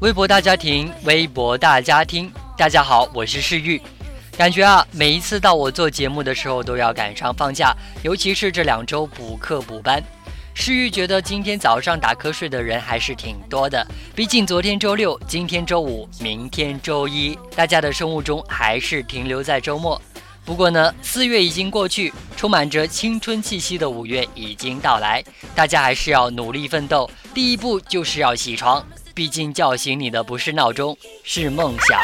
微博大家庭，微博大家庭，大家好，我是世玉。感觉啊，每一次到我做节目的时候都要赶上放假，尤其是这两周补课补班。世玉觉得今天早上打瞌睡的人还是挺多的，毕竟昨天周六，今天周五，明天周一，大家的生物钟还是停留在周末。不过呢，四月已经过去，充满着青春气息的五月已经到来，大家还是要努力奋斗。第一步就是要起床。毕竟叫醒你的不是闹钟，是梦想。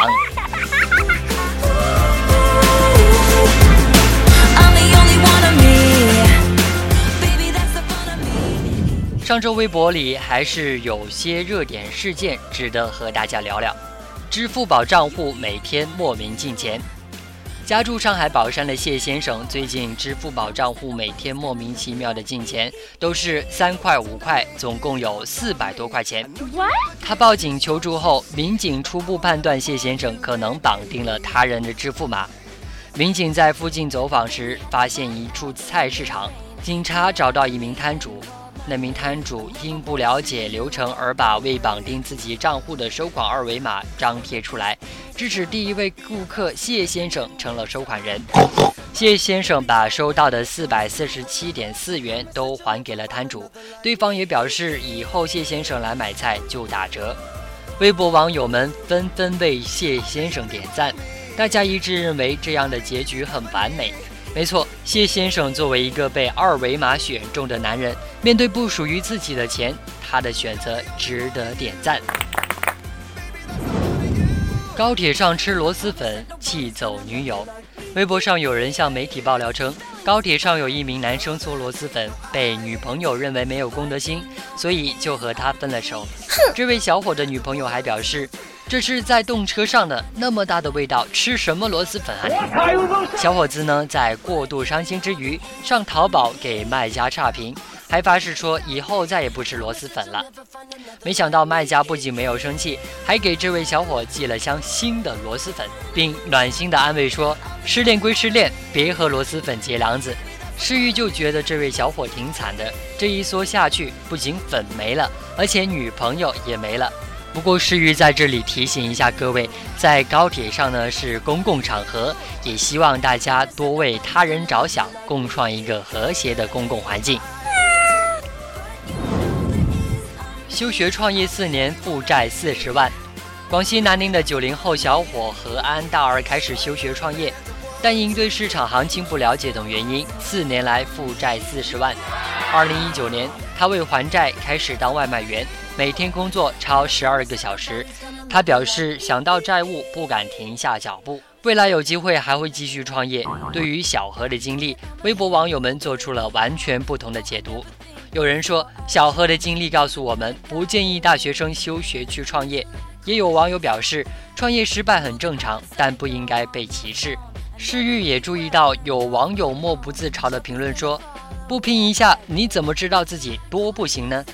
上周微博里还是有些热点事件值得和大家聊聊。支付宝账户每天莫名进钱。家住上海宝山的谢先生，最近支付宝账户每天莫名其妙的进钱，都是三块五块，总共有四百多块钱。他报警求助后，民警初步判断谢先生可能绑定了他人的支付码。民警在附近走访时，发现一处菜市场，警察找到一名摊主。那名摊主因不了解流程而把未绑定自己账户的收款二维码张贴出来，致使第一位顾客谢先生成了收款人。谢先生把收到的四百四十七点四元都还给了摊主，对方也表示以后谢先生来买菜就打折。微博网友们纷纷为谢先生点赞，大家一致认为这样的结局很完美。没错，谢先生作为一个被二维码选中的男人，面对不属于自己的钱，他的选择值得点赞。高铁上吃螺蛳粉气走女友，微博上有人向媒体爆料称，高铁上有一名男生做螺蛳粉，被女朋友认为没有公德心，所以就和他分了手。这位小伙的女朋友还表示。这是在动车上的那么大的味道，吃什么螺蛳粉啊？小伙子呢，在过度伤心之余，上淘宝给卖家差评，还发誓说以后再也不吃螺蛳粉了。没想到卖家不仅没有生气，还给这位小伙寄了箱新的螺蛳粉，并暖心的安慰说：“失恋归失恋，别和螺蛳粉结梁子。”诗玉就觉得这位小伙挺惨的，这一梭下去，不仅粉没了，而且女朋友也没了。不过，诗玉在这里提醒一下各位，在高铁上呢是公共场合，也希望大家多为他人着想，共创一个和谐的公共环境。休学创业四年，负债四十万。广西南宁的九零后小伙何安大二开始休学创业，但因对市场行情不了解等原因，四年来负债四十万。二零一九年，他为还债开始当外卖员。每天工作超十二个小时，他表示想到债务不敢停下脚步，未来有机会还会继续创业。对于小何的经历，微博网友们做出了完全不同的解读。有人说，小贺的经历告诉我们不建议大学生休学去创业；也有网友表示，创业失败很正常，但不应该被歧视。世玉也注意到有网友默不自嘲的评论说：“不拼一下，你怎么知道自己多不行呢？”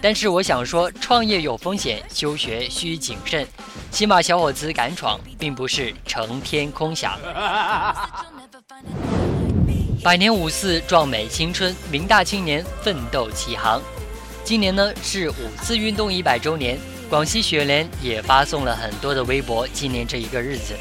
但是我想说，创业有风险，休学需谨慎。起码小伙子敢闯，并不是成天空想。百年五四，壮美青春，明大青年奋斗起航。今年呢是五四运动一百周年，广西雪莲也发送了很多的微博纪念这一个日子。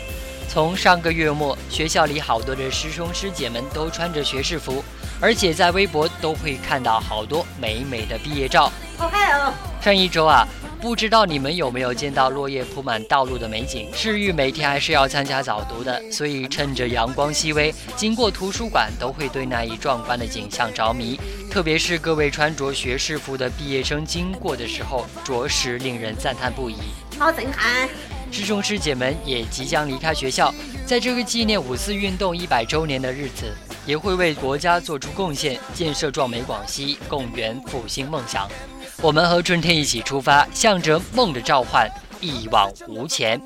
从上个月末，学校里好多的师兄师姐们都穿着学士服。而且在微博都会看到好多美美的毕业照。好嗨哦！上一周啊，不知道你们有没有见到落叶铺满道路的美景？世玉每天还是要参加早读的，所以趁着阳光熹微，经过图书馆都会对那一壮观的景象着迷。特别是各位穿着学士服的毕业生经过的时候，着实令人赞叹不已。好震撼！师兄师姐们也即将离开学校，在这个纪念五四运动一百周年的日子。也会为国家做出贡献，建设壮美广西，共圆复兴梦想。我们和春天一起出发，向着梦的召唤一往无前。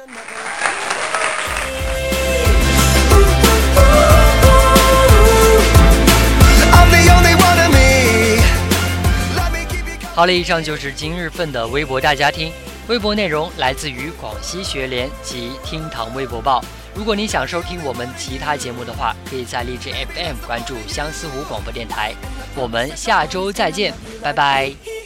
好了，以上就是今日份的微博大家听。微博内容来自于广西学联及厅堂微博报。如果你想收听我们其他节目的话，可以在荔枝 FM 关注相思湖广播电台。我们下周再见，拜拜。